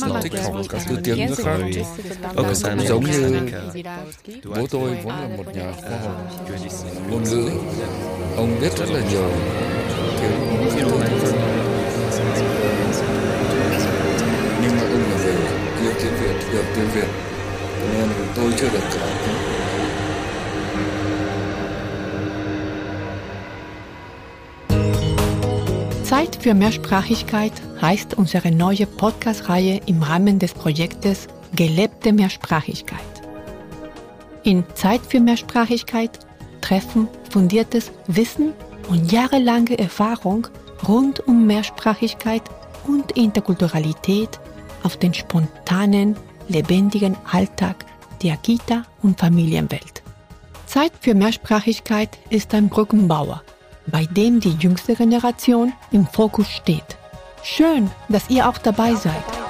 Slot không có thứ tiếng nước khác. Ở cái sản giống như bố tôi vốn là một nhà khoa học ngôn ngữ. Ông biết rất là nhiều thức Nhưng mà ông là người yêu tiếng Việt, hiểu tiếng Việt Nên tôi chưa được cả Zeit für Mehrsprachigkeit heißt unsere neue Podcast-Reihe im Rahmen des Projektes Gelebte Mehrsprachigkeit. In Zeit für Mehrsprachigkeit treffen fundiertes Wissen und jahrelange Erfahrung rund um Mehrsprachigkeit und Interkulturalität auf den spontanen, lebendigen Alltag der Kita- und Familienwelt. Zeit für Mehrsprachigkeit ist ein Brückenbauer bei dem die jüngste Generation im Fokus steht. Schön, dass ihr auch dabei seid.